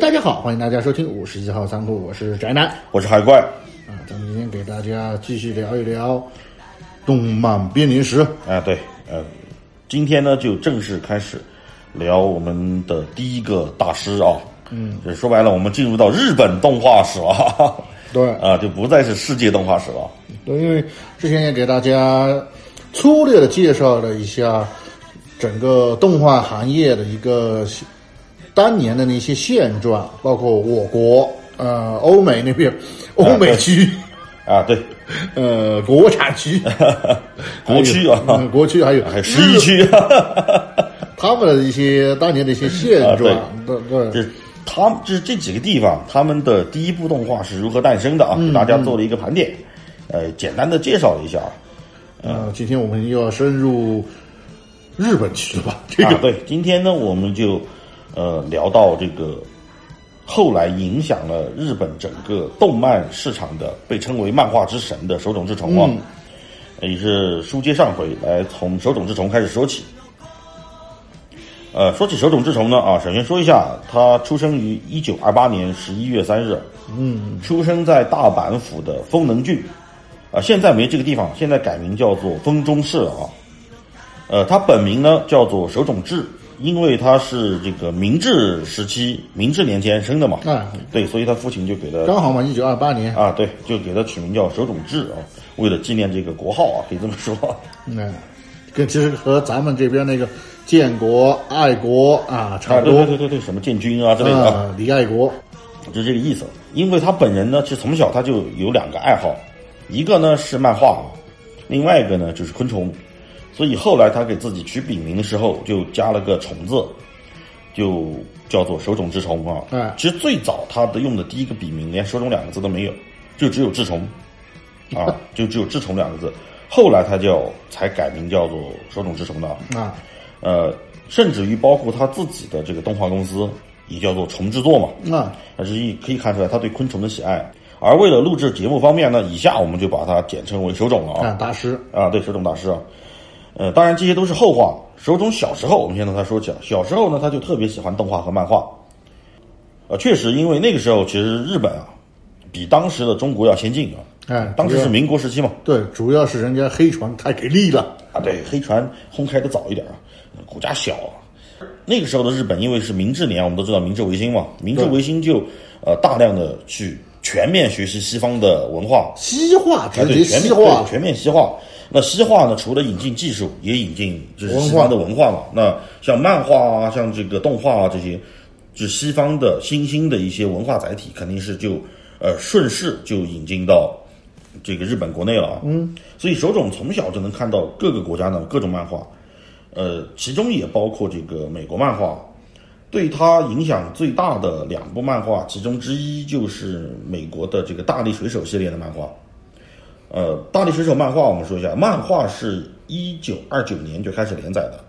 大家好，欢迎大家收听五十一号仓库，我是宅男。我是海怪。啊。咱们今天给大家继续聊一聊动漫编年史。啊，对，呃，今天呢就正式开始聊我们的第一个大师啊，嗯，就说白了，我们进入到日本动画史了，对。啊，就不再是世界动画史了，对，因为之前也给大家粗略的介绍了一下整个动画行业的一个当年的那些现状，包括我国呃欧美那边欧美区。啊，对，呃，国产区、国区啊嗯国区还有还有十一区，他们的一些当年的一些现状，对对就是他们就是这几个地方，他们的第一部动画是如何诞生的啊？给大家做了一个盘点，呃，简单的介绍了一下。呃，今天我们又要深入日本区了吧？这个、啊，对，今天呢，我们就呃聊到这个后来影响了日本整个动漫市场的，被称为漫画之神的手冢治虫啊，也是书接上回，来从手冢治虫开始说起。呃，说起手冢治虫呢，啊，首先说一下，他出生于一九二八年十一月三日，嗯，出生在大阪府的丰能郡，啊，现在没这个地方，现在改名叫做丰中市了啊。呃，他本名呢叫做手冢治，因为他是这个明治时期明治年间生的嘛，啊对，所以他父亲就给他刚好嘛，一九二八年，啊，对，就给他取名叫手冢治啊，为了纪念这个国号啊，可以这么说。嗯，跟其实和咱们这边那个建国爱国啊差啊，不多对对对对对，什么建军啊之类的李爱国，就这个意思。因为他本人呢，其实从小他就有两个爱好，一个呢是漫画，另外一个呢就是昆虫。所以后来他给自己取笔名的时候，就加了个“虫”字，就叫做手冢治虫啊。哎其实最早他的用的第一个笔名连“手冢”两个字都没有，就只有“治虫”，啊，就只有“治虫”两个字。后来他叫才改名叫做手冢治虫的。啊，呃，甚至于包括他自己的这个动画公司，也叫做虫制作嘛。那，但是一可以看出来他对昆虫的喜爱。而为了录制节目方面呢，以下我们就把它简称为手冢了啊。啊，大师，啊，对，手冢大师啊。呃，当然这些都是后话。手冢小时候，我们先从他说起啊。小时候呢，他就特别喜欢动画和漫画。呃，确实，因为那个时候其实日本啊，比当时的中国要先进啊。哎，当时是民国时期嘛。对，主要是人家黑船太给力了，啊，对，黑船轰开的早一点啊，国家小啊。那个时候的日本，因为是明治年，我们都知道明治维新嘛，明治维新就呃大量的去全面学习西方的文化，西化啊，对，全面西化，全面西化。那西化呢，除了引进技术，也引进就是西方的文化嘛。那像漫画啊，像这个动画啊这些，就是西方的新兴的一些文化载体，肯定是就呃顺势就引进到这个日本国内了啊。嗯，所以手冢从小就能看到各个国家的各种漫画，呃，其中也包括这个美国漫画。对他影响最大的两部漫画，其中之一就是美国的这个大力水手系列的漫画。呃，大力水手漫画我们说一下，漫画是一九二九年就开始连载的，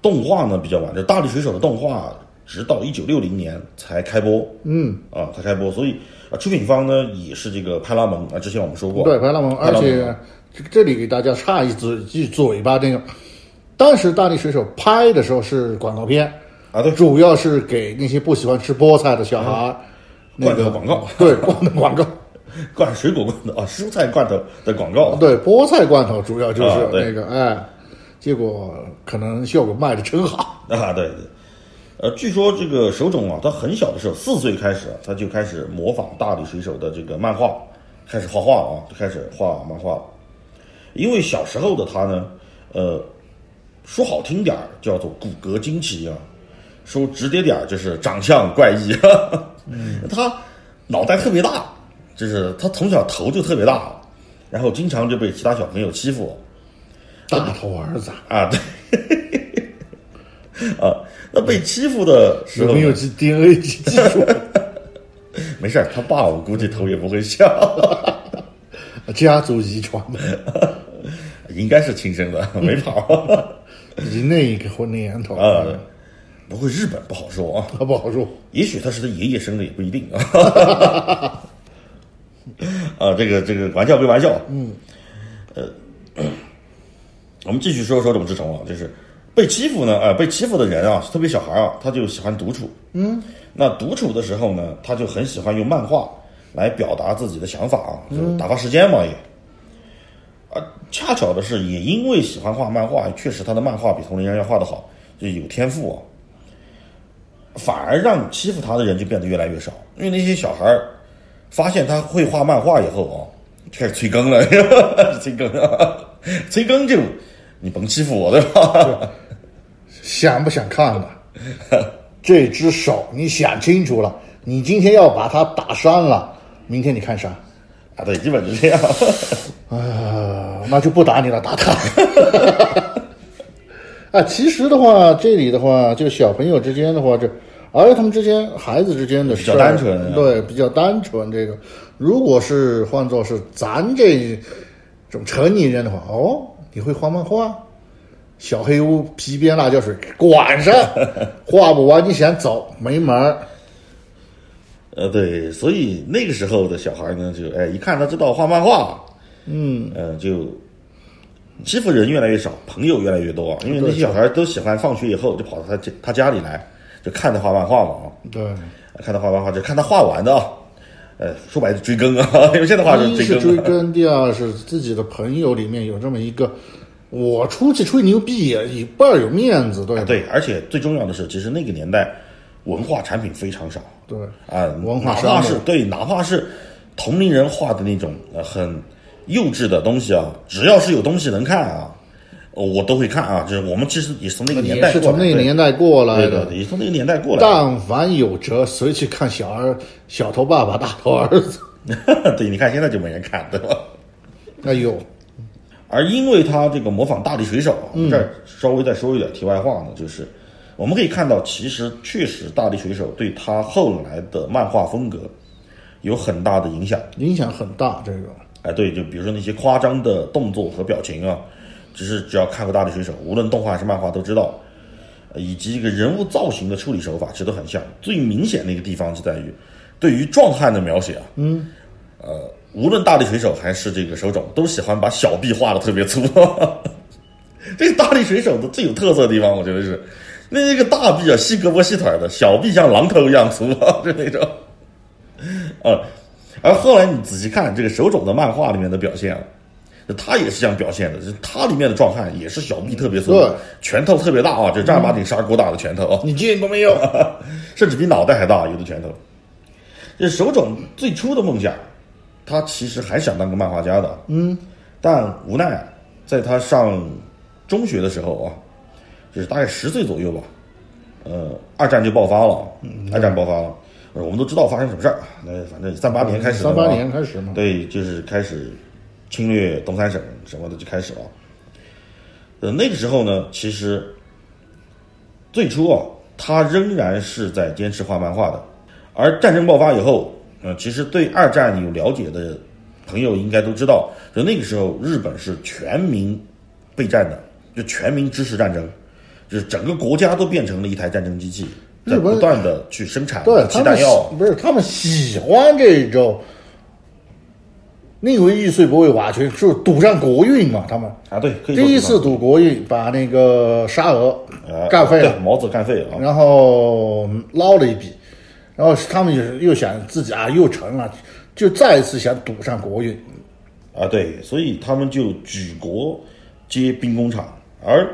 动画呢比较晚，这大力水手的动画直到一九六零年才开播，嗯，啊才开播，所以啊出品方呢也是这个派拉蒙啊，之前我们说过，对，派拉蒙，而且这这里给大家插一嘴一嘴巴，这个当时大力水手拍的时候是广告片，啊对，主要是给那些不喜欢吃菠菜的小孩儿，那个广告，对，罐头广告，罐水果罐头啊，蔬菜罐头的广告，对，菠菜罐头主要就是那个，哎，结果可能效果卖的真好，啊，对对，呃，据说这个手冢啊，他很小的时候，四岁开始啊，他就开始模仿大力水手的这个漫画，开始画画啊，就开始画漫画了。因为小时候的他呢，呃，说好听点儿叫做骨骼惊奇啊，说直接点儿就是长相怪异，嗯，他脑袋特别大，就是他从小头就特别大，然后经常就被其他小朋友欺负。大头儿子啊，对，啊，那被欺负的时候没有 DNA 技术？没事儿，他爸我估计头也不会笑，家族遗传的，应该是亲生的，没跑以那个年头啊。不过日本不好说啊，他不好说。也许他是他爷爷生的，也不一定啊。啊，这个这个玩笑归玩笑，嗯，呃，我们继续说手冢治虫啊，就是被欺负呢，呃，被欺负的人啊，特别小孩啊，他就喜欢独处，嗯，那独处的时候呢，他就很喜欢用漫画来表达自己的想法啊，就是打发时间嘛也。啊，恰巧的是，也因为喜欢画漫画，确实他的漫画比同龄人要画的好，就有天赋啊。反而让欺负他的人就变得越来越少，因为那些小孩儿发现他会画漫画以后啊，开始催更了，催更，催更就你甭欺负我，对吧？想不想看了？这只手你想清楚了，你今天要把它打伤了，明天你看啥？啊，对，基本就这样。啊，那就不打你了，打他。啊，其实的话，这里的话，就小朋友之间的话，这儿童之间、孩子之间的比较单纯，对，比较单纯。这个，如果是换作是咱这种成年人的话，哦，你会画漫画？小黑屋皮鞭辣椒水，管上，画不完你想走没门儿。呃，对，所以那个时候的小孩呢，就哎，一看他知道画漫画，嗯，呃，就。欺负人越来越少，朋友越来越多，因为那些小孩都喜欢放学以后就跑到他家他家里来，就看他画漫画嘛啊对，看他画漫画就看他画完的啊。呃，说白了追更啊，因为现在画是追更。追更，第二是自己的朋友里面有这么一个，我出去吹牛逼也倍儿有面子，对对，而且最重要的是，其实那个年代文化产品非常少，对啊，文化哪怕是对，哪怕是同龄人画的那种呃很。幼稚的东西啊，只要是有东西能看啊，我都会看啊。就是我们其实也是从那个年代，是从那个年代过来的，也从那个年代过来。但凡有辙，谁去看小儿小头爸爸、大头儿子？对，你看现在就没人看，对吧？哎呦，而因为他这个模仿大力水手，这儿稍微再说一点题外话呢，就是我们可以看到，其实确实大力水手对他后来的漫画风格有很大的影响，影响很大，这个。哎，对，就比如说那些夸张的动作和表情啊，只是只要看过《大力水手》，无论动画还是漫画都知道，以及这个人物造型的处理手法其实都很像。最明显的一个地方就在于，对于壮汉的描写啊，嗯，呃，无论大力水手还是这个手冢，都喜欢把小臂画的特别粗。这个大力水手的最有特色的地方，我觉得是那一个大臂啊，细胳膊细腿的，小臂像榔头一样粗，就那种，啊。而后来你仔细看这个手冢的漫画里面的表现，他也是这样表现的。他里面的壮汉也是小臂特别粗，拳头特别大啊，就正儿八经砂锅大的拳头啊。你见过没有？甚至比脑袋还大，有的拳头。这手冢最初的梦想，他其实还想当个漫画家的。嗯，但无奈在他上中学的时候啊，就是大概十岁左右吧，呃，二战就爆发了。二战爆发了。我们都知道发生什么事儿，那反正三八年开始，三八年开始嘛，对，就是开始侵略东三省什么的就开始了。呃，那个时候呢，其实最初啊，他仍然是在坚持画漫画的。而战争爆发以后，呃，其实对二战有了解的朋友应该都知道，就那个时候日本是全民备战的，就全民支持战争，就是整个国家都变成了一台战争机器。在不断的去生产对弹药，不是他们喜欢这种宁为玉碎不为瓦全，就赌上国运嘛。他们啊，对，第一次赌国运，把那个沙俄干废了，毛子干废了，然后捞了一笔，然后他们又又想自己啊又成了，就再一次想赌上国运啊，对，所以他们就举国皆兵工厂，而。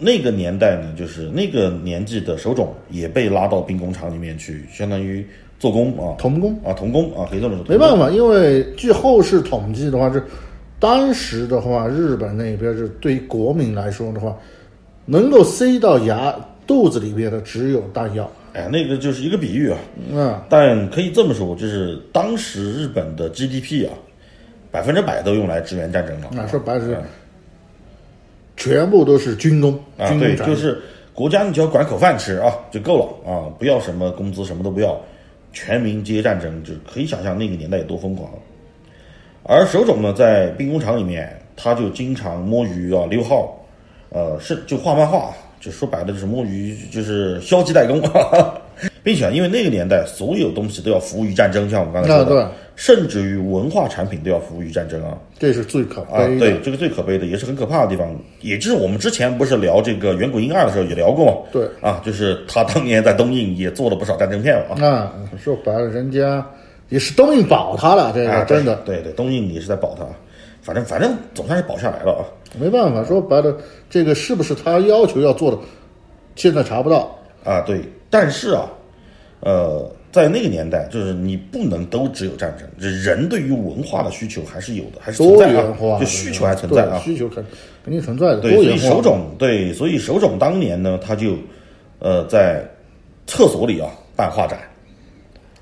那个年代呢，就是那个年纪的首冢也被拉到兵工厂里面去，相当于做工啊，童工啊，童工啊，可以这么说。没办法，因为据后世统计的话，是当时的话，日本那边是对于国民来说的话，能够塞到牙肚子里边的只有弹药。哎，那个就是一个比喻啊。嗯。但可以这么说，就是当时日本的 GDP 啊，百分之百都用来支援战争了。那说白是。全部都是军工啊，对，就是国家，你只要管口饭吃啊就够了啊，不要什么工资，什么都不要，全民皆战争，就可以想象那个年代有多疯狂。而手冢呢，在兵工厂里面，他就经常摸鱼啊，溜号，呃，是就画漫画，就说白了就是摸鱼，就是消极怠工，并且因为那个年代所有东西都要服务于战争，像我们刚才说的，甚至于文化产品都要服务于战争啊。这是最可啊，悲的。对，这个最可悲的，也是很可怕的地方。也就是我们之前不是聊这个《远古英二》的时候也聊过嘛？对啊，就是他当年在东映也做了不少战争片嘛。啊，说白了，人家也是东映保他了，这啊，个真的对对，东映也是在保他，反正反正总算是保下来了啊。没办法。说白了，这个是不是他要求要做的，现在查不到。啊，对，但是啊，呃，在那个年代，就是你不能都只有战争，这人对于文化的需求还是有的，还是存多在啊，就需求还存在啊。需求肯肯定存在的，对，所以。手冢对，所以手冢当年呢，他就呃在厕所里啊办画展，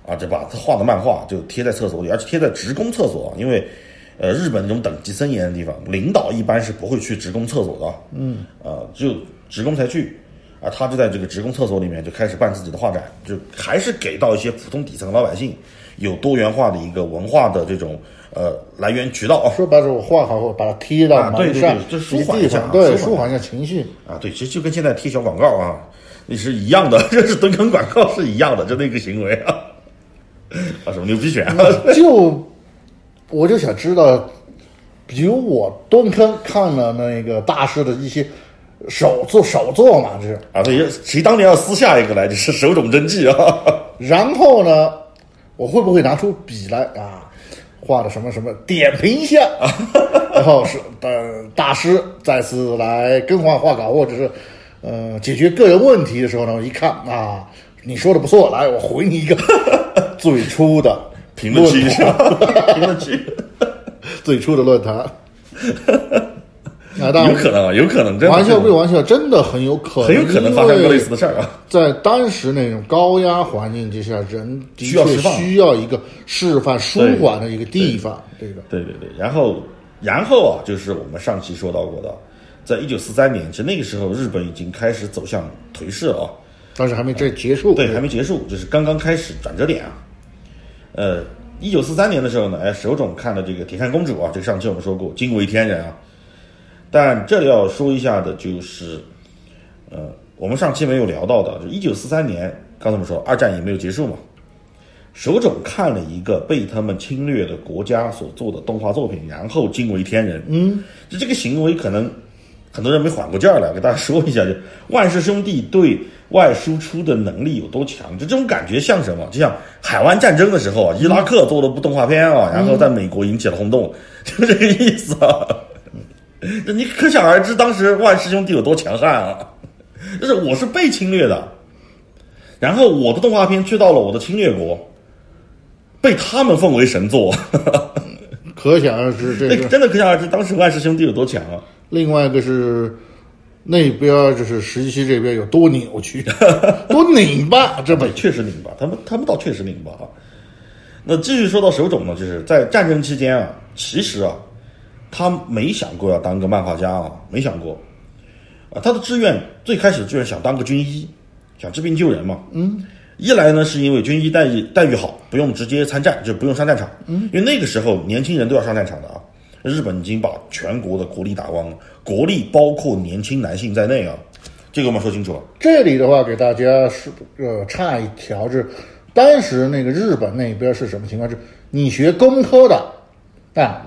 啊，就把他画的漫画就贴在厕所里，而且贴在职工厕所，因为呃日本这种等级森严的地方，领导一般是不会去职工厕所的，嗯，啊，只有职工才去。啊，他就在这个职工厕所里面就开始办自己的画展，就还是给到一些普通底层老百姓有多元化的一个文化的这种呃来源渠道啊。说白了，我画好后把它贴到啊对上，对就舒缓一下对，舒缓一下情绪。啊，对，其实就跟现在贴小广告啊，那是一样的，这是蹲坑广告是一样的，就那个行为啊，啊什么牛皮癣啊，就我就想知道，比如我蹲坑看了那个大师的一些手作手作嘛，这是，啊，对，谁当年要撕下一个来，就是手冢真纪啊，然后呢，我会不会拿出笔来啊，画的什么什么点评一下，然后是呃大师再次来更换画稿，或者是呃解决个人问题的时候呢，我一看啊，你说的不错，来我回你一个最初的评论区？评论区，最初的论坛。那当然，有可能啊，有可能，真的玩笑归玩笑，真的很有可能，很有可能发生过类似的事儿啊。在当时那种高压环境之下，人的确需要一个释放、舒缓的一个地方。这个对对对，然后然后啊，就是我们上期说到过的，在一九四三年，其实那个时候日本已经开始走向颓势了啊。但是还没这结束。对，还没结束，就是刚刚开始转折点啊。呃，一九四三年的时候呢，哎，手冢看了这个《铁扇公主》啊，这个上期我们说过，惊为天人啊。但这里要说一下的就是，呃，我们上期没有聊到的，就一九四三年，刚才我们说二战也没有结束嘛。手冢看了一个被他们侵略的国家所做的动画作品，然后惊为天人。嗯，就这个行为可能很多人没缓过劲儿来，给大家说一下，就 万氏兄弟对外输出的能力有多强，就这种感觉像什么？就像海湾战争的时候啊，伊拉克做了部动画片啊，然后在美国引起了轰动，就这个意思啊。你可想而知，当时万氏兄弟有多强悍啊！就是我是被侵略的，然后我的动画片去到了我的侵略国，被他们奉为神作，可想而知，这 个真的可想而知，当时万氏兄弟有多强啊！另外一个是那边就是十一期这边有多扭曲，多拧巴，这不，确实拧巴，他们他们倒确实拧巴啊。那继续说到手冢呢，就是在战争期间啊，其实啊，他没想过要当个漫画家啊，没想过。啊，他的志愿最开始的志愿想当个军医，想治病救人嘛。嗯。一来呢，是因为军医待遇待遇好，不用直接参战，就不用上战场。嗯。因为那个时候年轻人都要上战场的啊，日本已经把全国的国力打光了，国力包括年轻男性在内啊，这个我们说清楚了。这里的话，给大家是呃差一条，就是当时那个日本那边是什么情况？是你学工科的啊，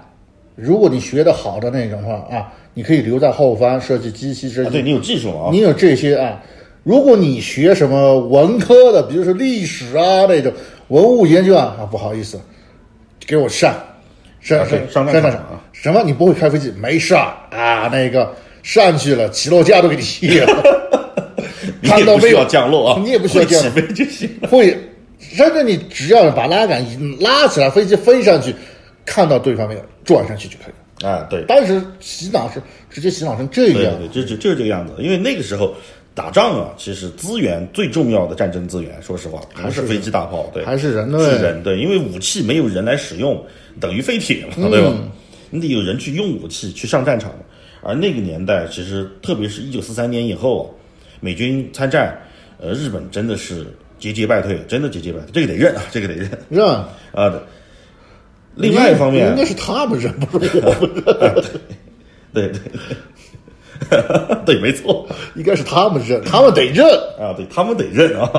如果你学的好的那种话啊，你可以留在后方设计机器设计，啊，对你有技术啊，你有这些啊。如果你学什么文科的，比如说历史啊那种文物研究啊，啊不好意思，给我上上啊上上战上场啊什么？你不会开飞机？没事儿啊，那个上去了，起落架都给你卸了。看到没有？降落啊，你也不需要降落 会起飞就行了。会，甚至你只要把拉杆一拉起来，飞机飞上去，看到对方没有，转上去就可以了。啊，对，当时洗脑是直接洗脑成这样，对对，就就就是这个样子。因为那个时候打仗啊，其实资源最重要的战争资源，说实话，不是飞机大炮，对，还是人是人对，因为武器没有人来使用，等于废铁嘛，对吧？你得有人去用武器，去上战场。而那个年代，其实特别是一九四三年以后啊，美军参战，呃，日本真的是节节败退，真的节节败退，这个得认啊，这个得认认。啊。对另外一方面应，该是他们认，不是我们认，对对 对，没错。应该是他们认，他们得认。啊，对他们得认啊。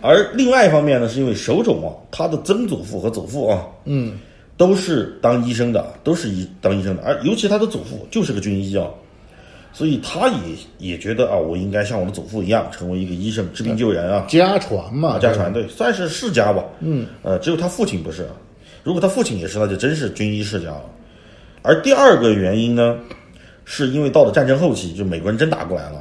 而而另外一方面呢，是因为手冢啊，他的曾祖父和祖父啊，嗯，都是当医生的，都是医当医生的，而尤其他的祖父就是个军医啊，所以他也也觉得啊，我应该像我的祖父一样，成为一个医生，治病救人啊，家传嘛，啊，家传对，算是世家吧。嗯，呃，只有他父亲不是，如果他父亲也是，那就真是军医世家了。而第二个原因呢，是因为到了战争后期，就美国人真打过来了，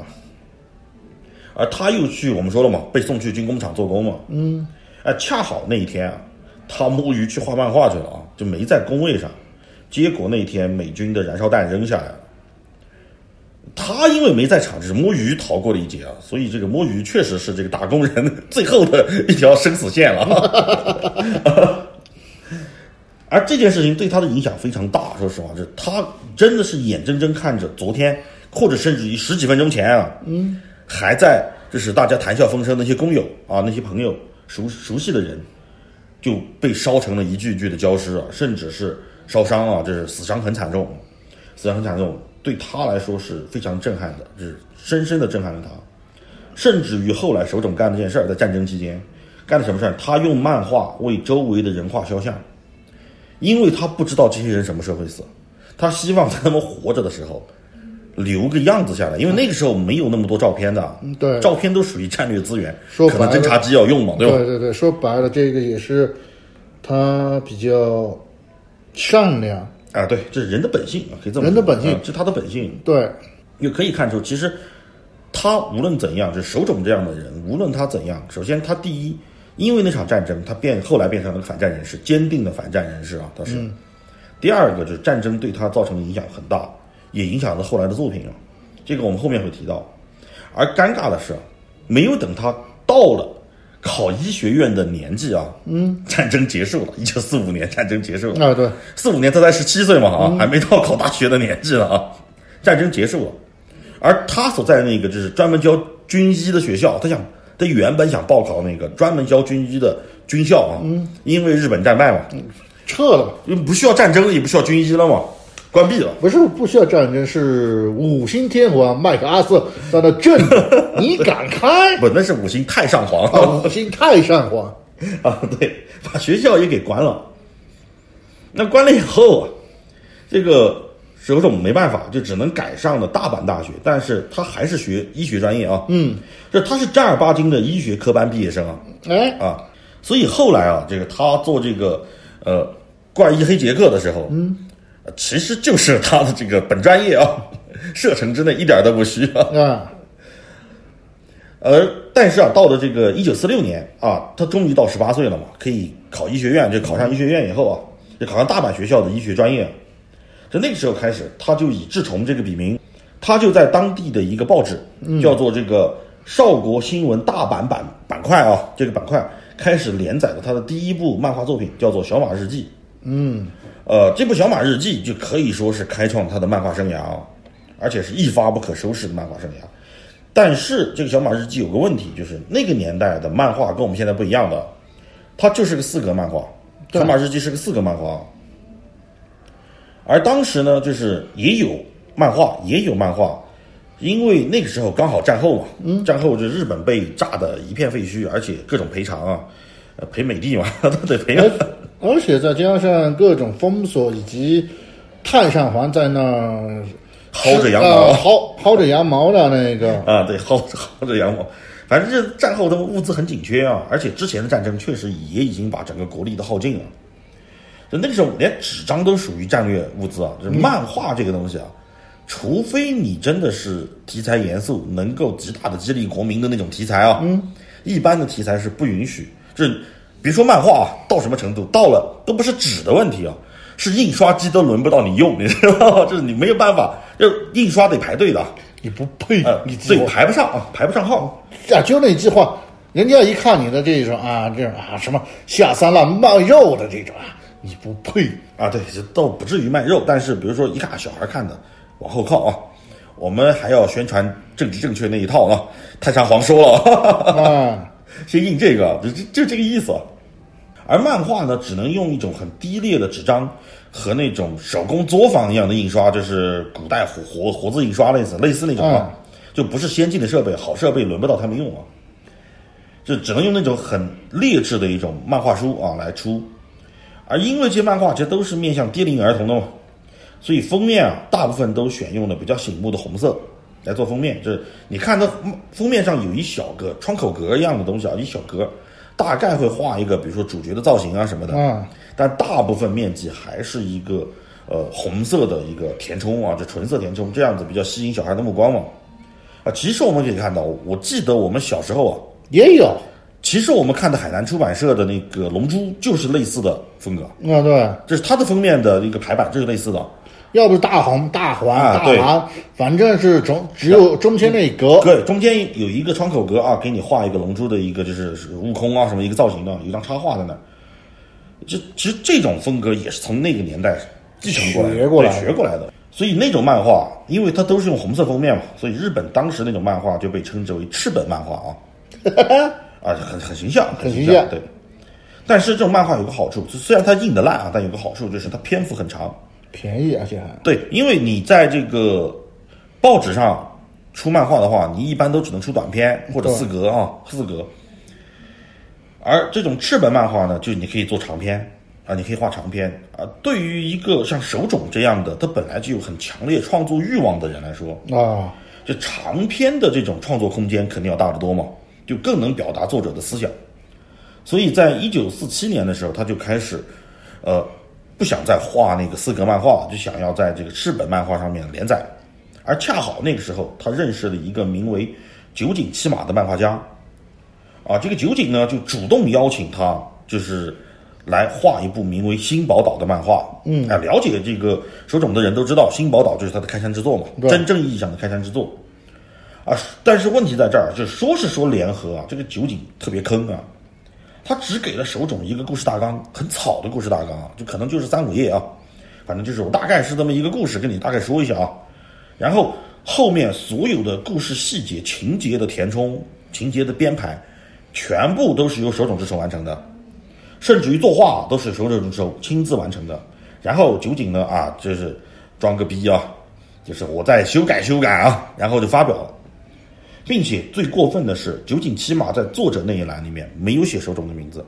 而他又去我们说了嘛，被送去军工厂做工嘛。嗯，哎，恰好那一天啊，他摸鱼去画漫画去了啊，就没在工位上。结果那一天美军的燃烧弹扔下来了。他因为没在场，只是摸鱼逃过了一劫啊，所以这个摸鱼确实是这个打工人 最后的一条生死线了。而这件事情对他的影响非常大，说实话，是他真的是眼睁睁看着昨天，或者甚至于十几分钟前啊，嗯，还在就是大家谈笑风生那些工友啊，那些朋友熟熟悉的人，就被烧成了一具具的焦尸啊，甚至是烧伤啊，就是死伤很惨重，死伤很惨重。对他来说是非常震撼的，就是深深的震撼了他，甚至于后来手冢干了件事儿，在战争期间干了什么事儿？他用漫画为周围的人画肖像，因为他不知道这些人什么时候会死，他希望在他们活着的时候留个样子下来，因为那个时候没有那么多照片的，对，照片都属于战略资源，说可能侦察机要用嘛，对吧？对对对，说白了，这个也是他比较善良。啊，对，这是人的本性啊，可以这么说人的本性啊这是他的本性。对，也可以看出，其实他无论怎样，就是手冢这样的人，无论他怎样，首先他第一，因为那场战争，他变后来变成了反战人士，坚定的反战人士啊，他是。第二个就是战争对他造成的影响很大，也影响了后来的作品啊，这个我们后面会提到。而尴尬的是，没有等他到了考医学院的年纪啊，嗯，战争结束了，一九四五年战争结束了，啊对，四五年他才十七岁嘛啊，还没到考大学的年纪呢啊。战争结束了，而他所在的那个就是专门教军医的学校，他想他原本想报考那个专门教军医的军校啊，因为日本战败嘛，撤了，因为不需要战争，也不需要军医了嘛，关闭了。不是不需要战争，是五星天皇麦克阿瑟在那镇着，你敢开？不，那是五星太上皇。啊，五星太上皇，啊，对，把学校也给关了。那关了以后啊，这个手冢没办法，就只能改上了大阪大学，但是他还是学医学专业啊。嗯，这他是正儿八经的医学科班毕业生啊哎，啊，所以后来啊，这个他做这个呃怪医黑杰克的时候，嗯，其实就是他的这个本专业啊，射程之内一点都不虚啊。啊，而但是啊，到了这个一九四六年啊，他终于到十八岁了嘛，可以考医学院。就考上医学院以后啊，就考上大阪学校的医学专业。就那个时候开始，他就以志崇这个笔名，他就在当地的一个报纸，叫做这个少国新闻大阪版板块啊，这个板块开始连载了他的第一部漫画作品，叫做《小马日记》。嗯，呃，这部《小马日记》就可以说是开创他的漫画生涯啊，而且是一发不可收拾的漫画生涯。但是这个《小马日记》有个问题，就是那个年代的漫画跟我们现在不一样的，它就是个四格漫画，《小马日记》是个四格漫画。而当时呢，就是也有漫画，也有漫画，因为那个时候刚好战后嘛，嗯，战后就日本被炸的一片废墟，而且各种赔偿啊，呃，赔美帝嘛，都得赔啊。而且再加上各种封锁以及太上皇在那儿薅着羊毛呃薅薅着羊毛的那个，啊，对，薅薅着羊毛，反正这战后的物资很紧缺啊，而且之前的战争确实也已经把整个国力都耗尽了。就那个时候，连纸张都属于战略物资啊，就是漫画这个东西啊，除非你真的是题材严肃，能够极大的激励国民的那种题材啊，嗯，一般的题材是不允许。就是别说漫画啊，到什么程度，到了都不是纸的问题啊，是印刷机都轮不到你用，你知道吗？就是你没有办法，就印刷得排队的。你不配你自己排不上啊，排不上号。啊，就那句话，人家一看你的这种啊，这种啊什么下三滥卖肉的这种啊，你不配。啊，对，这倒不至于卖肉，但是比如说一看小孩看的，往后靠啊，我们还要宣传政治正确那一套啊。太上皇说了，啊，先印这个，就就就这个意思。而漫画呢，只能用一种很低劣的纸张和那种手工作坊一样的印刷，就是古代活活活字印刷类似类似那种啊，就不是先进的设备，好设备轮不到他们用啊。就只能用那种很劣质的一种漫画书啊来出。而因为这些漫画其实都是面向低龄儿童的嘛，所以封面啊大部分都选用了比较醒目的红色来做封面。就是你看到封面上有一小个窗口格一样的东西啊，一小格，大概会画一个比如说主角的造型啊什么的。嗯，但大部分面积还是一个呃红色的一个填充啊，这纯色填充这样子比较吸引小孩的目光嘛。啊，其实我们可以看到，我记得我们小时候啊，也有，其实我们看的海南出版社的那个《龙珠》就是类似的风格，啊对，这是它的封面的一个排版，就是类似的。要不是大红大环、啊大黄，反正是中只有中间那一格。对，中间有一个窗口格啊，给你画一个龙珠的一个就是是悟空啊什么一个造型的，有一张插画在那儿。这其实这种风格也是从那个年代继承过来的，学过来学过来的。所以那种漫画，因为它都是用红色封面嘛，所以日本当时那种漫画就被称之为赤本漫画啊，啊，很很形象，很形象对。但是这种漫画有个好处，虽然它印的烂啊，但有个好处就是它篇幅很长。便宜，而且还对，因为你在这个报纸上出漫画的话，你一般都只能出短篇或者四格啊，四格。而这种赤本漫画呢，就你可以做长篇啊，你可以画长篇啊。对于一个像手冢这样的，他本来就有很强烈创作欲望的人来说，啊，就长篇的这种创作空间肯定要大得多嘛，就更能表达作者的思想。所以在一九四七年的时候，他就开始，呃，不想再画那个四格漫画，就想要在这个赤本漫画上面连载。而恰好那个时候，他认识了一个名为酒井七马的漫画家，啊，这个酒井呢就主动邀请他，就是来画一部名为《新宝岛》的漫画。嗯，啊，了解这个手冢的人都知道，《新宝岛》就是他的开山之作嘛，真正意义上的开山之作。啊，但是问题在这儿，就是说是说联合啊，这个酒井特别坑啊，他只给了手冢一个故事大纲，很草的故事大纲啊，就可能就是三五页啊，反正就是我大概是这么一个故事，跟你大概说一下啊，然后后面所有的故事细节、情节的填充、情节的编排，全部都是由手冢治虫完成的，甚至于作画都是手冢治虫亲自完成的。然后酒井呢啊，就是装个逼啊，就是我再修改修改啊，然后就发表了。并且最过分的是，酒井起码在作者那一栏里面没有写手冢的名字，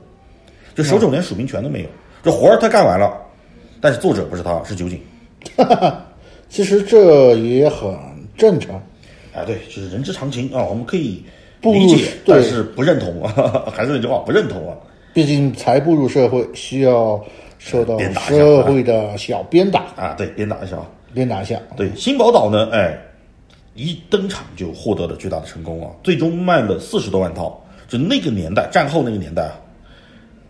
就手冢连署名权都没有。这活儿他干完了，但是作者不是他，是酒井。其实这也很正常。哎，对，就是人之常情啊，我们可以理解，但是不认同啊，还是那句话，不认同啊。毕竟才步入社会，需要受到社会的小鞭打，啊，对，鞭打一下啊。鞭打一下。对，新宝岛呢，哎，一登场就获得了巨大的成功啊，最终卖了四十多万套。就那个年代，战后那个年代啊，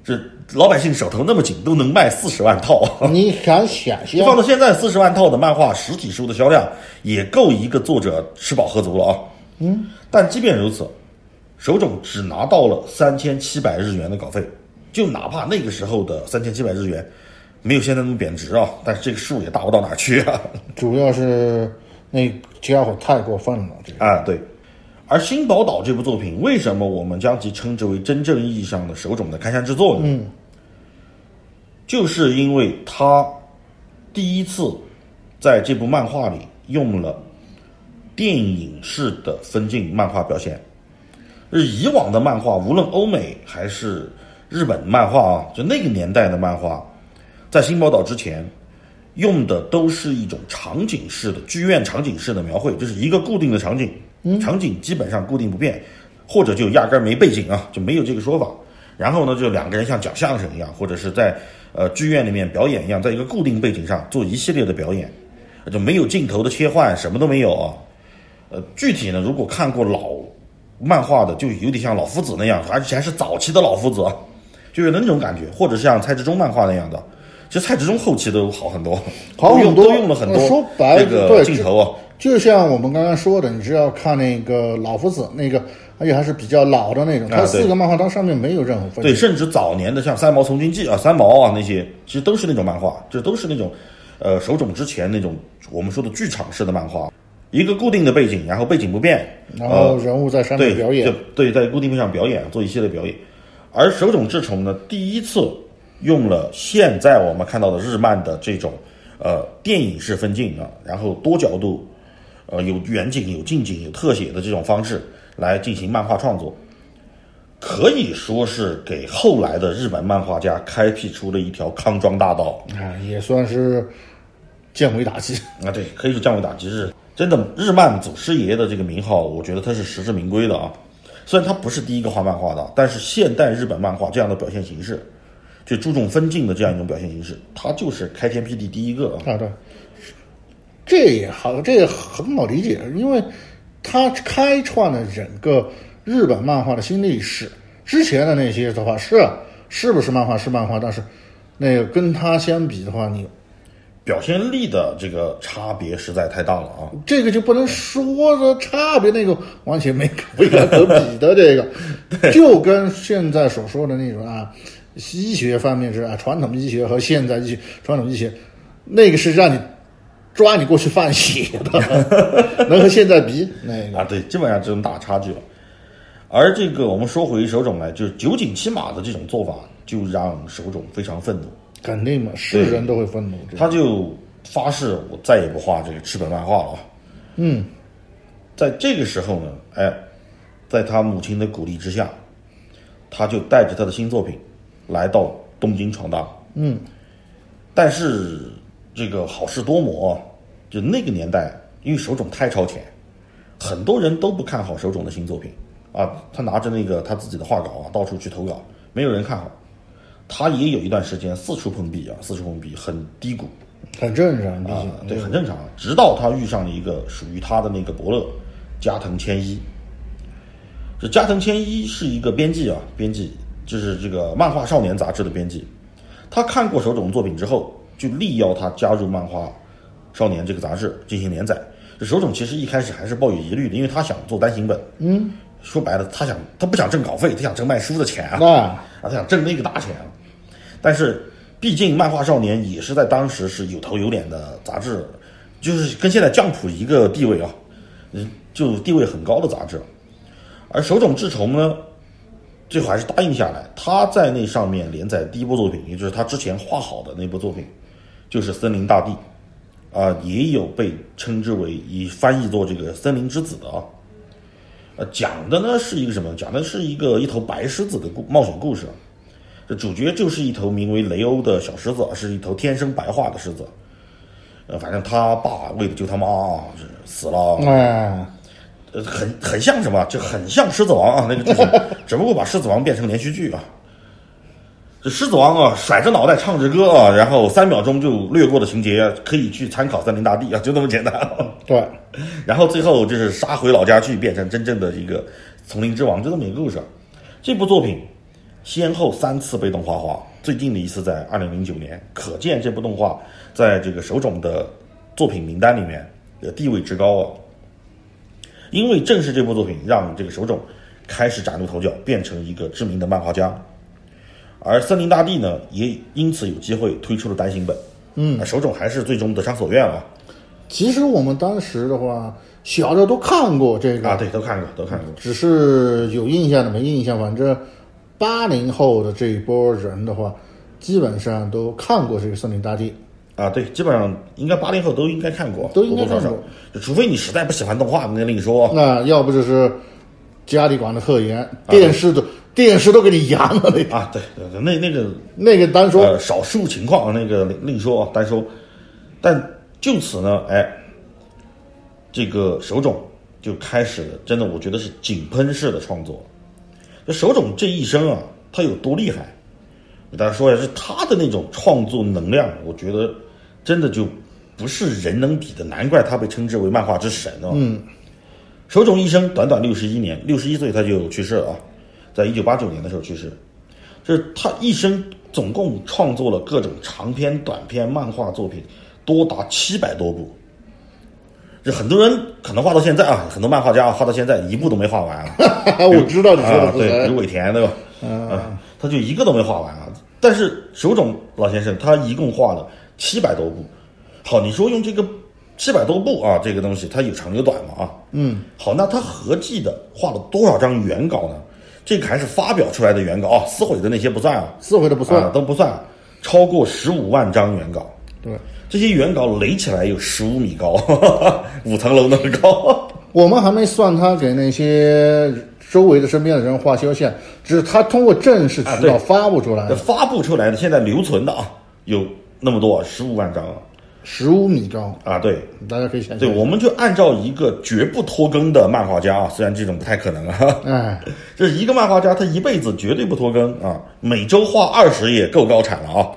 这老百姓手头那么紧，都能卖四十万套。你敢想象放？到现在，四十万套的漫画实体书的销量，也够一个作者吃饱喝足了啊。嗯，但即便如此，手冢只拿到了三千七百日元的稿费，就哪怕那个时候的三千七百日元没有现在那么贬值啊，但是这个数也大不到哪儿去啊。主要是那家伙太过分了，这个啊，对。而《新宝岛》这部作品，为什么我们将其称之为真正意义上的手冢的开山之作呢？嗯，就是因为他第一次在这部漫画里用了电影式的分镜漫画表现。就是以往的漫画，无论欧美还是日本漫画啊，就那个年代的漫画，在《新宝岛》之前，用的都是一种场景式的剧院场景式的描绘，就是一个固定的场景，场景基本上固定不变，或者就压根儿没背景啊，就没有这个说法。然后呢，就两个人像讲相声一样，或者是在呃剧院里面表演一样，在一个固定背景上做一系列的表演，就没有镜头的切换，什么都没有啊。呃，具体呢，如果看过老漫画的，就有点像老夫子那样，而且还是早期的老夫子啊，就有那种感觉，或者像蔡志忠漫画那样的。其实蔡志忠后期都好很多，好很多都用了很多呃说白了这个对镜头啊。就像我们刚刚说的，你只要看那个老夫子那个，而且还是比较老的那种，它四个漫画它上面没有任何分对，甚至早年的像《三毛从军记》啊、三毛啊那些，其实都是那种漫画，这都是那种，呃，手冢之前那种我们说的剧场式的漫画，一个固定的背景，然后背景不变，然后人物在上面对表演就，对，在固定上表演，做一系列表演。而手冢治虫呢，第一次用了现在我们看到的日漫的这种呃电影式分镜啊，然后多角度，呃有远景、有近景、有特写的这种方式来进行漫画创作。可以说是给后来的日本漫画家开辟出了一条康庄大道啊，也算是降维打击。啊！对，可以说降维打击是真的。日漫祖师爷的这个名号，我觉得他是实至名归的啊。虽然他不是第一个画漫画的，但是现代日本漫画这样的表现形式，就注重分镜的这样一种表现形式，他就是开天辟地第一个啊。啊，对，这也好，这也很好理解，因为他开创了整个日本漫画的新历史。之前的那些的话是是不是漫画是漫画，但是那个跟他相比的话，你表现力的这个差别实在太大了啊！这个就不能说的差别，那个完全没未来可比的这个，就跟现在所说的那种啊，医学方面是啊，传统医学和现在医学传统医学，那个是让你抓你过去放血的，能和现在比那个啊，对，基本上这种大差距了。而这个我们说回手冢来，就是九井七马的这种做法，就让手冢非常愤怒。肯定嘛，是人都会愤怒。他就发誓，我再也不画这个赤本漫画了。嗯，在这个时候呢，哎，在他母亲的鼓励之下，他就带着他的新作品来到东京闯荡。嗯，但是这个好事多磨，就那个年代，因为手冢太超前，很多人都不看好手冢的新作品啊。他拿着那个他自己的画稿啊，到处去投稿，没有人看好。他也有一段时间四处碰壁啊，四处碰壁，很低谷很正常，毕啊，对，很正常。直到他遇上了一个属于他的那个伯乐，加藤千一。这加藤千一是一个编辑啊，编辑就是这个漫画少年杂志的编辑。他看过手冢作品之后，就力邀他加入漫画少年这个杂志进行连载。这手冢其实一开始还是抱有疑虑的，因为他想做单行本。嗯，说白了，他想他不想挣稿费，他想挣卖书的钱啊。啊，他想挣那个大钱啊。但是，毕竟漫画少年也是在当时是有头有脸的杂志，就是跟现在酱普一个地位啊，嗯，就地位很高的杂志。而手冢治虫呢，最后还是答应下来，他在那上面连载第一部作品，也就是他之前画好的那部作品，就是《森林大地》，啊，也有被称之为以翻译作这个《森林之子》的啊。呃，讲的呢是一个什么？讲的是一个一头白狮子的故冒险故事。这主角就是一头名为雷欧的小狮子，是一头天生白化的狮子。呃，反正他爸为了救他妈，是死了。呃，很很像什么？就很像《狮子王》啊，那个剧情，只不过把《狮子王》变成连续剧啊。这《狮子王》啊，甩着脑袋唱着歌啊，然后三秒钟就略过的情节，可以去参考《森林大帝》啊，就那么简单。对，然后最后就是杀回老家去，变成真正的一个丛林之王，就这么一个故事。这部作品先后三次被动画化，最近的一次在二零零九年，可见这部动画在这个手冢的作品名单里面的地位之高啊。因为正是这部作品，让这个手冢开始崭露头角，变成一个知名的漫画家。而森林大地呢，也因此有机会推出了单行本。嗯，手冢还是最终得偿所愿啊。其实我们当时的话，小的都看过这个啊，对，都看过，都看过。只是有印象的没印象。反正八零后的这一波人的话，基本上都看过这个《森林大地》。啊，对，基本上应该八零后都应该看过，都应该看过，就除非你实在不喜欢动画，那另说。那要不就是家里管的特严，电视都、电视都给你扬了那个啊，对对对，那那个那个单说、呃少数情况那个另另说啊，单说。但就此呢，哎，这个手冢就开始了，真的我觉得是井喷式的创作。这手冢这一生啊，他有多厉害？给大家说一下，是他的那种创作能量，我觉得真的就不是人能比的，难怪他被称之为漫画之神啊。嗯，手冢一生短短六十一年，六十一岁他就去世了啊，在一九八九年的时候去世。这是他一生总共创作了各种长篇、短篇漫画作品，多达七百多部。这很多人可能画到现在啊，很多漫画家画到现在一部都没画完啊。我知道你说的啊，对，比谁如尾田对吧？啊，他就一个都没画完啊。但是手冢老先生他一共画了七百多部。好，你说用这个七百多部啊，这个东西它有长有短嘛啊？嗯，好，那他合计的画了多少张原稿呢？这个还是发表出来的原稿啊，撕毁的那些不算啊，撕毁的不算。啊都不算，超过十五万张原稿。对，这些原稿垒起来有十五米高，五层楼那么高。我们还没算他给那些周围的身边的人画修线，只是他通过正式渠道发布出来的，发布出来的现在留存的啊，有那么多十五万张啊十五米高，啊，对。大家可以想象。对，我们就按照一个绝不拖更的漫画家啊，虽然这种不太可能啊，哎，这一个漫画家他一辈子绝对不拖更啊，每周画二十页够高产了啊，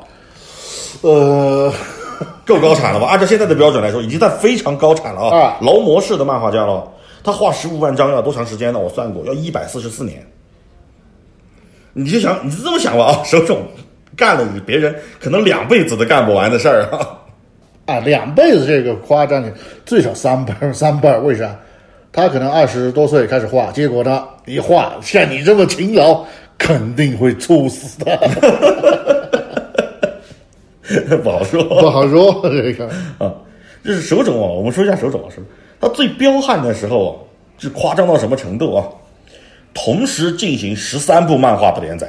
呃，够高产了吧？按照现在的标准来说，已经在非常高产了啊啊，劳模式的漫画家了。他画十五万张要多长时间呢？我算过，要一百四十四年。你就想，你就这么想吧啊，手冢干了你别人可能两辈子都干不完的事儿啊。啊，两辈子这个夸张点，最少三辈儿 三辈儿，为啥？他可能二十多岁开始画，结果呢，一画像你这么勤劳，肯定会猝死的，不好说。不好说这个。啊，这是手冢啊，我们说一下手冢啊，是他最彪悍的时候啊，是夸张到什么程度啊？同时进行十三部漫画的连载，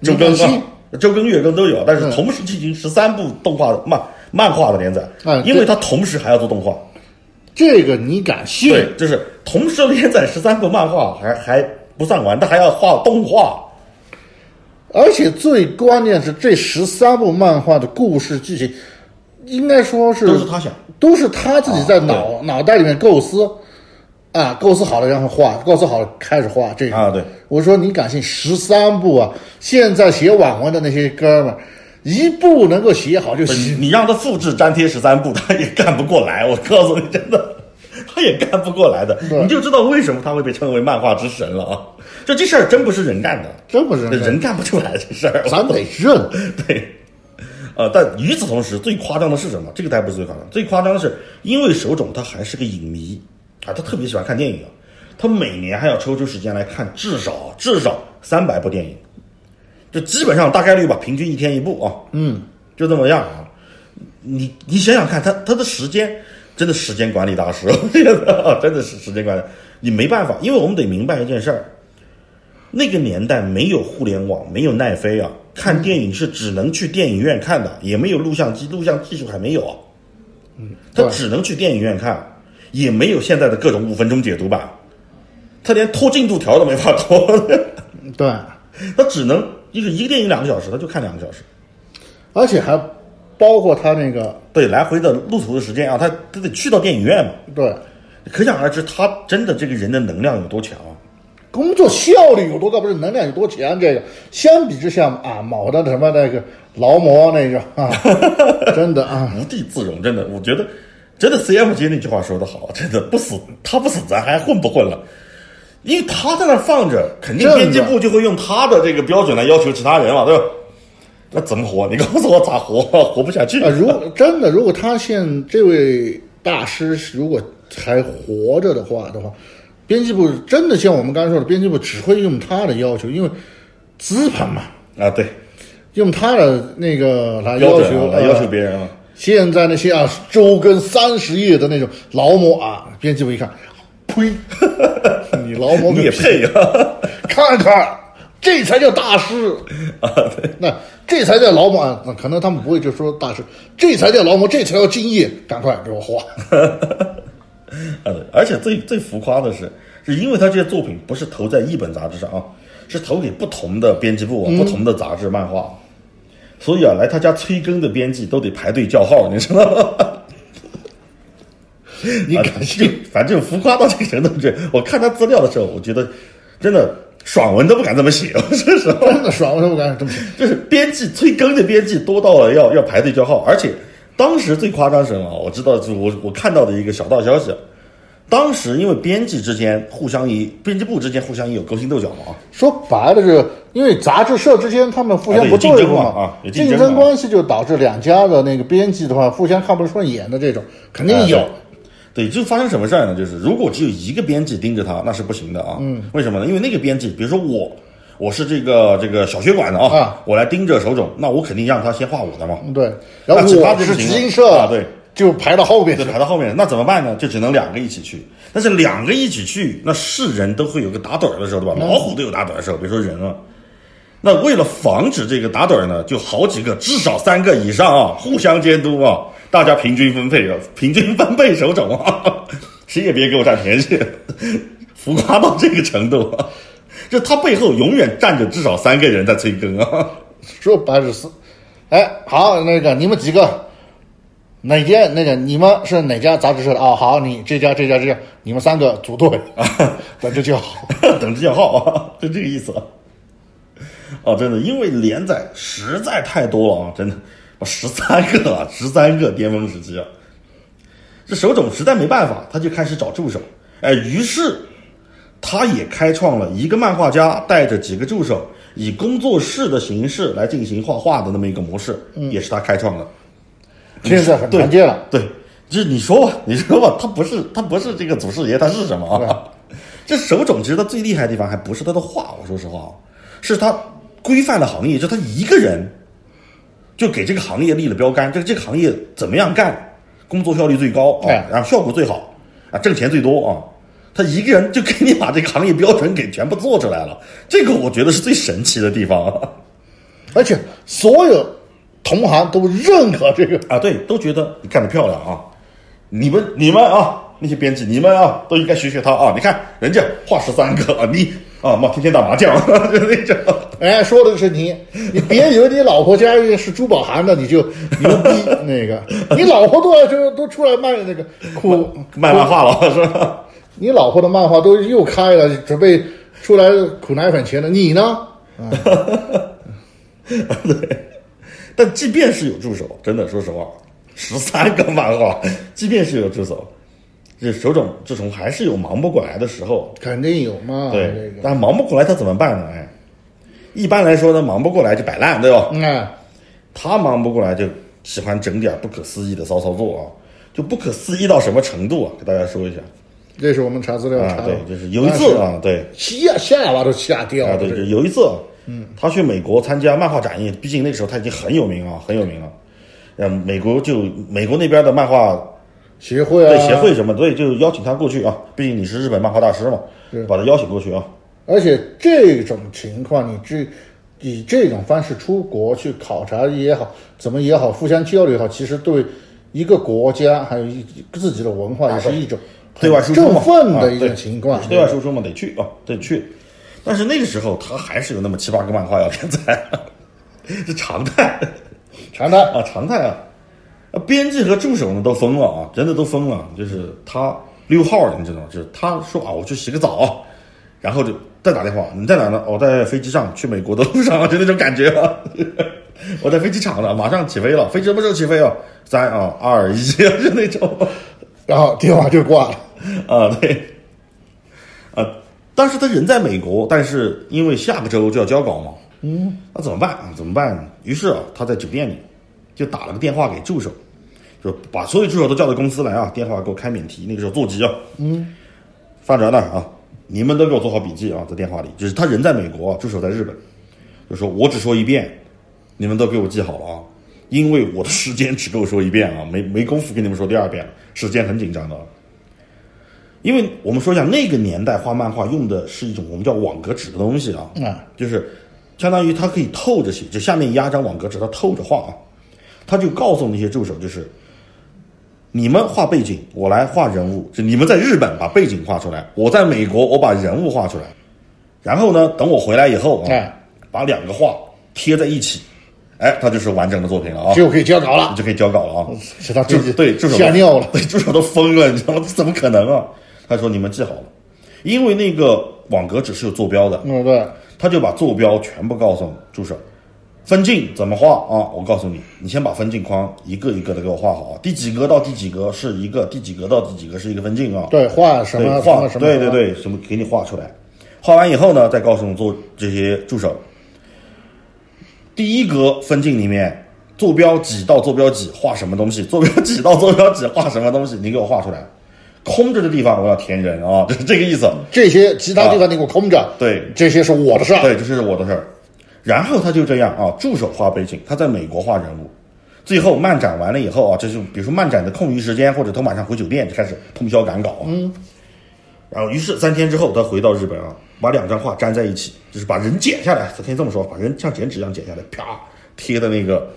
就更你看啊，周更、月更都有，但是嗯。同时进行十三部动画漫漫画的连载，嗯因为他同时还要做动画，这个你敢信？对，就是同时连载十三部漫画，还还不算完，他还要画动画，而且最关键是这十三部漫画的故事剧情，应该说是都是他想。都是他自己在啊脑、脑袋里面构思，啊，构思好了然后画，构思好了开始画这个啊对。我说你敢信十三部啊？现在写网文的那些哥们儿，一部能够写好就你行。你让他复制粘贴十三部，他也干不过来。我告诉你，真的，他也干不过来的。你就知道为什么他会被称为漫画之神了啊！就这事儿真不是人干的，真不是人干人干不出来这事儿。咱得认。对，呃，但与此同时，最夸张的是什么？这个还不是最夸张，最夸张的是，因为手冢他还是个影迷啊，他特别喜欢看电影。啊，他每年还要抽出时间来看至少至少三百部电影，就基本上大概率吧，平均一天一部啊，嗯，就这么样啊。你你想想看，他他的时间真的时间管理大师，我觉得啊真的是时间管理，你没办法，因为我们得明白一件事儿，那个年代没有互联网，没有奈飞啊，看电影是只能去电影院看的，也没有录像机，录像技术还没有啊，嗯，他只能去电影院看，也没有现在的各种五分钟解读吧，他连拖进度条都没法拖，对，他只能一个一个电影两个小时，他就看两个小时。而且还包括他那个对，来回的路途的时间啊，他他得去到电影院嘛，对。可想而知，他真的这个人的能量有多强啊！工作效率有多高，不是能量有多强。这个。相比之下啊，某的什么那个劳模那个啊，真的啊，无地自容，真的，我觉得真的 CM 街那句话说得好，真的不死他不死，咱还混不混了？因为他在那儿放着，肯定编辑部就会用他的这个标准来要求其他人嘛，对吧？那怎么活？你告诉我咋活？活不下去。啊，如真的，如果他现这位大师如果还活着的话的话，编辑部真的像我们刚才说的，编辑部只会用他的要求，因为资本嘛，啊，对，用他的那个来要求、啊，来要求呃别人啊。现在那些啊周更三十页的那种劳模啊，编辑部一看，呸，你劳模你也配啊？看看，这才叫大师啊！那这才叫劳模啊！那可能他们不会就说大师，这才叫劳模，这才叫敬业，赶快给我画。呃，而且最最浮夸的是，是因为他这些作品不是投在一本杂志上啊，是投给不同的编辑部啊、不同的杂志、漫画，所以啊，来他家催更的编辑都得排队叫号，你知道吗？你 啊敢信？反正浮夸到这个程度，这我看他资料的时候，我觉得真的爽文都不敢这么写，我说实话。真的爽，文都不敢这么写。就是编辑催更的编辑多到了要要排队叫号，而且当时最夸张是什么？我知道，就我我看到的一个小道消息，当时因为编辑之间互相以编辑部之间互相也有勾心斗角嘛啊，说白了，是因为杂志社之间他们互相不啊对有竞争对付嘛啊有竞竞争关系就导致两家的那个编辑的话互相看不顺眼的这种肯定有。哎对，就发生什么事儿呢？就是如果只有一个编辑盯着他，那是不行的啊。嗯，为什么呢？因为那个编辑，比如说我，我是这个这个小学馆的啊，啊我来盯着手冢，那我肯定让他先画我的嘛。对，然后我是集英社啊对，就排到后面就去。排到后面，那怎么办呢？就只能两个一起去。但是两个一起去，那是人都会有个打盹儿的时候，对吧？老虎都有打盹儿的时候，别说人了。那为了防止这个打盹儿呢，就好几个，至少三个以上啊，互相监督啊，大家平均分配啊，平均分配手肘啊，谁也别给我占便宜。浮夸到这个程度啊，就他背后永远站着至少三个人在催更啊。说白了是，哎，好，那个你们几个哪家那个你们是哪家杂志社的？哦，好，你这家这家这家，你们三个组队，等着就好。等着叫号啊，就这个意思。哦，真的，因为连载实在太多了啊，真的，十三个啊，十三个巅峰时期啊。这手冢实在没办法，他就开始找助手。哎，于是他也开创了一个漫画家带着几个助手，以工作室的形式来进行画画的那么一个模式，也是他开创的。现在很对常见了。对，就是你说吧，你说吧，他不是他不是这个祖师爷，他是什么啊？这手冢其实他最厉害的地方还不是他的画，我说实话啊，是他规范了行业，就他一个人就给这个行业立了标杆，这这个行业怎么样干，工作效率最高啊哎，然后效果最好啊，挣钱最多啊。他一个人就给你把这个行业标准给全部做出来了，这个我觉得是最神奇的地方啊！而且所有同行都认可这个，啊，对，都觉得你干得漂亮啊！你们你们啊，那些编辑，你们啊，都应该学学他啊！你看人家画十三个啊，你啊妈天天打麻将，就 那种。哎，说的是你，你别以为你老婆家是珠宝行的，你就 牛逼那个，你老婆都要就都出来卖那个苦卖漫画了是吧？你老婆的漫画都又开了，准备出来苦奶粉钱了，你呢？对，但即便是有助手，真的说实话，十三个漫画，即便是有助手，这手冢治虫还是有忙不过来的时候。肯定有嘛，对，这个，但忙不过来他怎么办呢？哎，一般来说呢，忙不过来就摆烂，对吧？嗯，他忙不过来就喜欢整点不可思议的骚操作啊，就不可思议到什么程度啊？给大家说一下这是我们查资料查啊，对，就是有一次啊，对吓下巴都吓掉啊，了，对，就有一次，嗯，他去美国参加漫画展业，毕竟那个时候他已经很有名啊，很有名了。嗯，美国就美国那边的漫画协会啊，对协会什么，所以，就邀请他过去啊，毕竟你是日本漫画大师嘛，把他邀请过去啊。而且这种情况，你这以这种方式出国去考察也好，怎么也好，互相交流也好，其实对一个国家还有一自己的文化也是一种对外输出振嘛，奋的一种啊对情况。对外输出嘛，得去啊，得去。但是那个时候他还是有那么七八个漫画要连载，是常态。常态啊，常态啊。啊，编辑和助手呢都疯了啊，真的都疯了。就是他溜号的，你知道吗？就是他说啊，我去洗个澡啊，然后就再打电话，你在哪呢？我在飞机上去美国的路上，就那种感觉啊。我在飞机场呢，马上起飞了，飞机什么时候起飞啊？三啊二一，就那种。然后电话就挂了。啊，对，啊，当时他人在美国，但是因为下个周就要交稿嘛，嗯，那怎么办啊？怎么办呢？于是啊，他在酒店里就打了个电话给助手，就把所有助手都叫到公司来啊，电话给我开免提，那个时候座机啊，嗯，发着呢啊，你们都给我做好笔记啊，在电话里，就是他人在美国，助手在日本，就说我只说一遍，你们都给我记好了啊，因为我的时间只够说一遍啊，没没工夫跟你们说第二遍，时间很紧张的啊。因为我们说一下，那个年代画漫画用的是一种我们叫网格纸的东西啊，啊，就是相当于它可以透着写，就下面压张网格纸，它透着画啊。他就告诉那些助手，就是你们画背景，我来画人物，就你们在日本把背景画出来，我在美国我把人物画出来，然后呢，等我回来以后啊，哎把两个画贴在一起，哎，它就是完整的作品了啊，就可以交稿了你。就可以交稿了啊。是他自己对助手吓尿了。对助手都疯了，你知道吗？这怎么可能啊？他说你们记好了，因为那个网格纸是有坐标的，嗯，对，他就把坐标全部告诉助手，分镜怎么画啊？我告诉你，你先把分镜框一个一个的给我画好啊，第几格到第几格是一个，第几格到第几格是一个分镜啊。对，画什，么画什么，对对，对，什么给你画出来，画完以后呢，再告诉做这些助手，第一格分镜里面坐标几到坐标几画什么东西，坐标几到坐标几画什么东西，你给我画出来。空着的地方我要填人啊，就 是这个意思。这些其他地方你给我空着，对这些是我的事儿。对，这是我的事儿。然后他就这样啊，助手画背景，他在美国画人物。最后漫展完了以后啊，这就比如说漫展的空余时间，或者他晚上回酒店就开始通宵赶稿啊。嗯。然后于是三天之后，他回到日本啊，把两张画粘在一起，就是把人剪下来，他可以这么说，把人像剪纸一样剪下来，啪贴在那个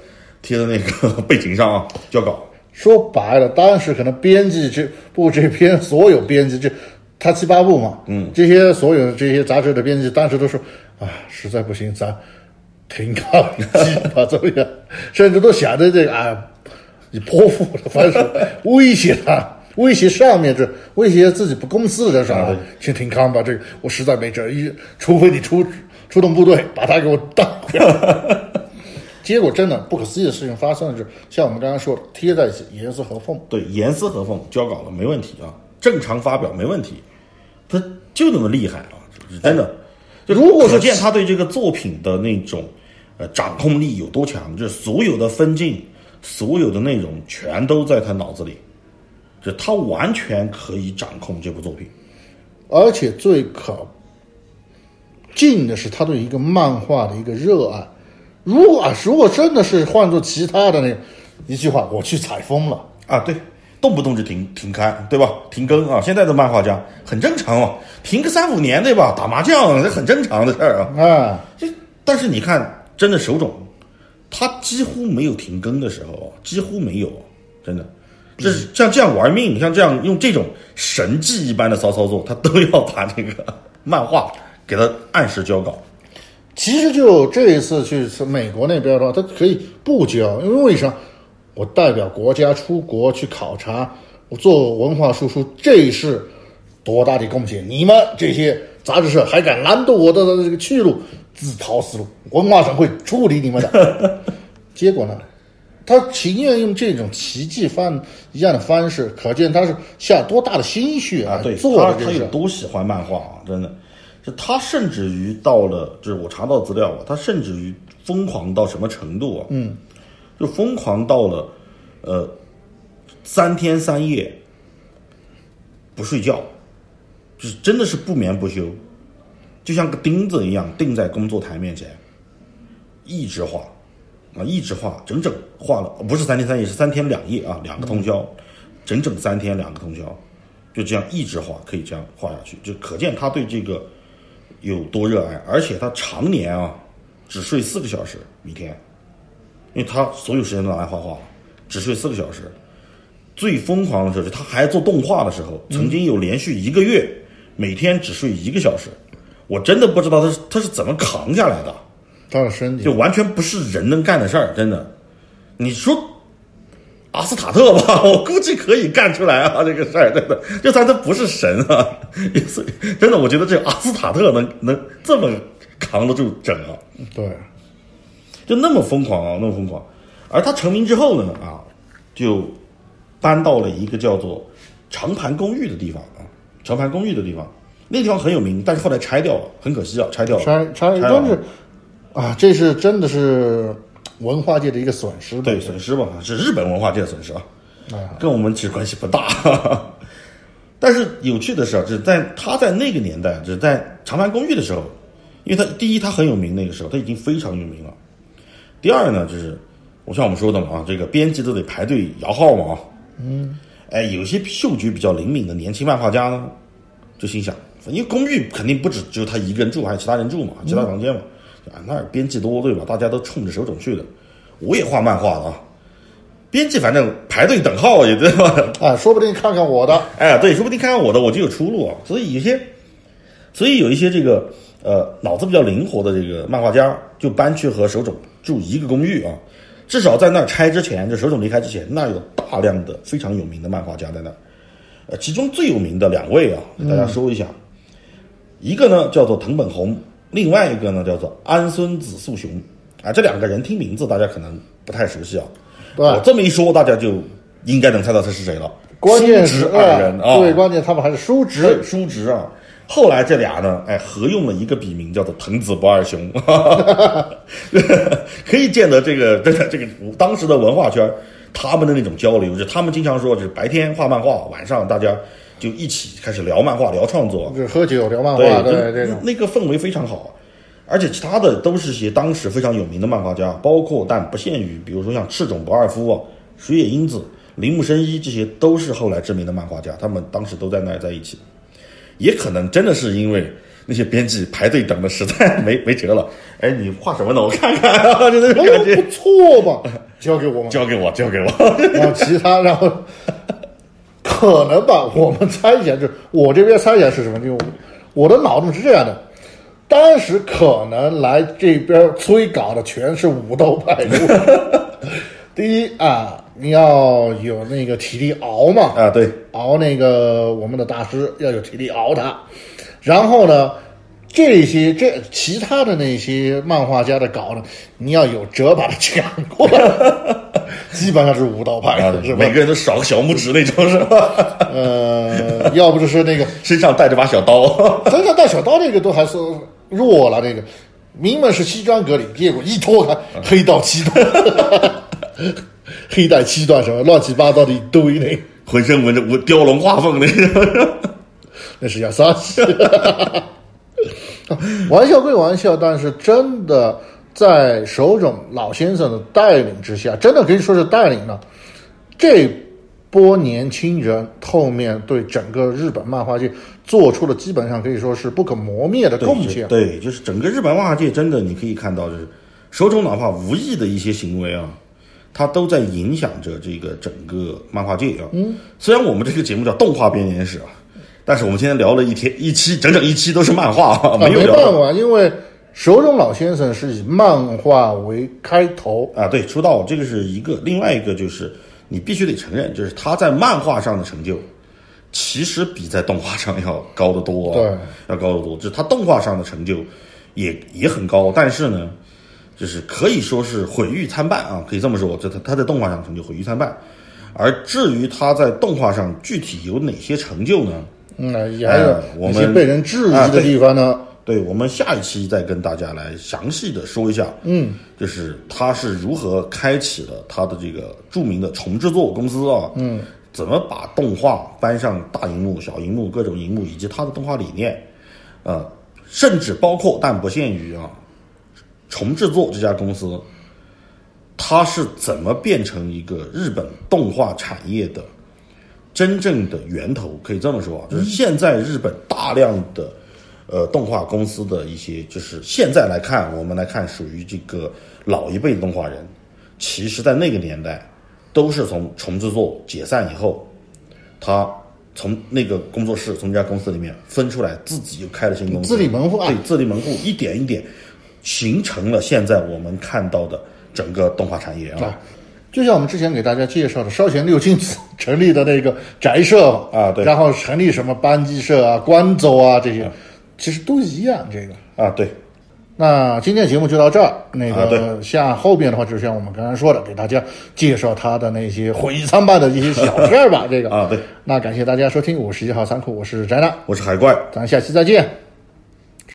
贴在那个 背景上啊，交稿。说白了，当时可能编辑这部这篇所有编辑这他七八部嘛，嗯，这些所有这些杂志的编辑当时都说啊，实在不行咱停靠机吧，怎么样？甚至都想着这个啊，以泼妇的方式威胁他，威胁上面这威胁自己不公司的人说啊，请停康吧，这个我实在没辙，一除非你出出动部队把他给我当回来。结果真的不可思议的事情发生的是，像我们刚刚说的，贴在一起严丝合缝。对，严丝合缝交稿了，没问题啊，正常发表没问题，他就那么厉害啊，真的。就如果是可见他对这个作品的那种呃掌控力有多强，就是所有的分镜、所有的内容全都在他脑子里，就他完全可以掌控这部作品。而且最可敬的是他对一个漫画的一个热爱。如果啊，如果真的是换做其他的那个一句话，我去采风了，啊，对，动不动就停停刊，对吧？停更啊！现在的漫画家很正常哦，停个三五年，对吧？打麻将这很正常的事儿啊。啊，这但是你看，真的手冢，他几乎没有停更的时候，几乎没有，真的。这是像这样玩命，像这样用这种神迹一般的骚操作，他都要把这个漫画给他按时交稿。其实就这一次去美国那边的话，他可以不交，因为为啥？我代表国家出国去考察，我做文化输出，这是多大的贡献！你们这些杂志社还敢拦堵我的这个去路，自讨死路！文化省会处理你们的。结果呢，他情愿用这种奇迹方一样的方式，可见他是下多大的心血啊，对，做他他的这事。有多喜欢漫画啊！真的，就他甚至于到了，就是我查到资料啊，他甚至于疯狂到什么程度啊？嗯，就疯狂到了，呃，三天三夜不睡觉，就是真的是不眠不休，就像个钉子一样钉在工作台面前，一直画。啊，一直画，整整画了，不是三天三夜，是三天两夜啊，两个通宵，整整三天两个通宵。就这样一直画，可以这样画下去，就可见他对这个有多热爱，而且他常年啊只睡四个小时一天，因为他所有时间都拿来画画，只睡四个小时。最疯狂的时候，就他还做动画的时候，曾经有连续一个月每天只睡一个小时，我真的不知道他是他是怎么扛下来的，他的身体。就完全不是人能干的事儿，真的。你说阿斯塔特吧，我估计可以干出来啊，这个事儿真的，就算他不是神啊，也是真的，我觉得这阿斯塔特能能这么扛得住整啊，对，就那么疯狂啊，那么疯狂。而他成名之后呢，啊，就搬到了一个叫做长盘公寓的地方啊，长盘公寓的地方，那地方很有名，但是后来拆掉了，很可惜啊，拆掉了，拆拆了真是啊，这是真的是文化界的一个损失吧。对损失吧，是日本文化界的损失啊。啊，跟我们其实关系不大。但是有趣的是啊，就是在他在那个年代，就是在长盘公寓的时候，因为他第一他很有名，那个时候他已经非常有名了。第二呢，就是我像我们说的嘛啊，这个编辑都得排队摇号嘛啊。嗯。哎，有些嗅觉比较灵敏的年轻漫画家呢，就心想，因为公寓肯定不止只有他一个人住，还有其他人住嘛，其他房间嘛。啊，那儿编辑多对吧？大家都冲着手冢去的。我也画漫画的啊。编辑反正排队等号也对吧？啊，说不定看看我的，哎，对，说不定看看我的我就有出路啊。所以有些，所以有一些这个呃脑子比较灵活的这个漫画家，就搬去和手冢住一个公寓啊。至少在那儿拆之前，就手冢离开之前，那有大量的非常有名的漫画家在那儿。呃，其中最有名的两位啊，给大家说一下，一个呢叫做藤本弘，另外一个呢叫做安孙子素雄。啊，这两个人听名字大家可能不太熟悉啊。我这么一说，大家就应该能猜到他是谁了。关键是二人啊，对，关键他们还是叔侄，叔侄啊。后来这俩呢，哎，合用了一个笔名，叫做藤子不二雄，可以见得这个真的 这个当时的文化圈，他们的那种交流，就他们经常说，就是白天画漫画，晚上大家就一起开始聊漫画、聊创作，就喝酒聊漫画，对对这种。那个氛围非常好，而且其他的都是些当时非常有名的漫画家，包括但不限于，比如说像赤冢不二夫啊、水野英子、铃木伸一，这些都是后来知名的漫画家，他们当时都在那儿在一起，也可能真的是因为那些编辑排队等的实在没 没辙了，哎，你画什么呢？我看看啊，就那种感觉。哎，不错嘛，交给我吗，交给我，交给我。然后其他，然后可能吧，我们猜想就是我这边猜想是什么？就我的脑洞是这样的。当时可能来这边催稿的全是武斗派的。第一啊，你要有那个体力熬嘛，啊，对，熬那个我们的大师要有体力熬他。然后呢，这些这其他的那些漫画家的稿呢，你要有辙把它抢过来。基本上是武道派啊的，是，吧每？个人都少个小拇指那种是吧？呃，要不就是那个 身上带着把小刀，身上带小刀那个都还是弱了，那个明明是西装革领，结果一脱开黑道七段，黑带七段什么乱七八糟的一堆那，浑身纹着纹雕龙画凤那种。那是要杀气。玩笑归玩笑，但是真的在手冢老先生的带领之下，真的可以说是带领了这波年轻人后面对整个日本漫画界做出了基本上可以说是不可磨灭的贡献。对，就是整个日本漫画界真的你可以看到，就是手冢哪怕无意的一些行为啊，它都在影响着这个整个漫画界啊。嗯，虽然我们这个节目叫动画编年史啊，但是我们今天聊了一天一期，整整一期都是漫画没有办法，因为手冢老先生是以漫画为开头，啊，对，出道这个是一个，另外一个就是你必须得承认，就是他在漫画上的成就，其实比在动画上要高得多、啊，对，要高得多。就是他动画上的成就也也很高，但是呢，就是可以说是毁誉参半啊，可以这么说，就他他在动画上成就毁誉参半。而至于他在动画上具体有哪些成就呢？嗯，也还有哎我们一些被人质疑的地方呢。对我们下一期再跟大家来详细的说一下，嗯，就是他是如何开启了他的这个著名的重制作公司啊，嗯，怎么把动画搬上大荧幕、小荧幕各种荧幕，以及他的动画理念，呃，甚至包括但不限于啊，重制作这家公司，它是怎么变成一个日本动画产业的真正的源头？可以这么说啊，就是现在日本大量的呃动画公司的一些，就是现在来看，我们来看属于这个老一辈的动画人，其实在那个年代都是从重制作解散以后，他从那个工作室从这家公司里面分出来，自己又开了新公司，自立门户啊对，自立门户，一点一点形成了现在我们看到的整个动画产业啊。啊，就像我们之前给大家介绍的烧钱六亲子成立的那个宅社啊对然后成立什么班级社啊、官走啊这些，其实都一样。这个，啊，对，那今天节目就到这儿。那啊个像后边的话，就像我们刚刚说的，给大家介绍他的那些毁誉参半的一些小事儿吧。这个啊对，那感谢大家收听，我是一号仓库，我是宅男，我是海怪，咱下期再见。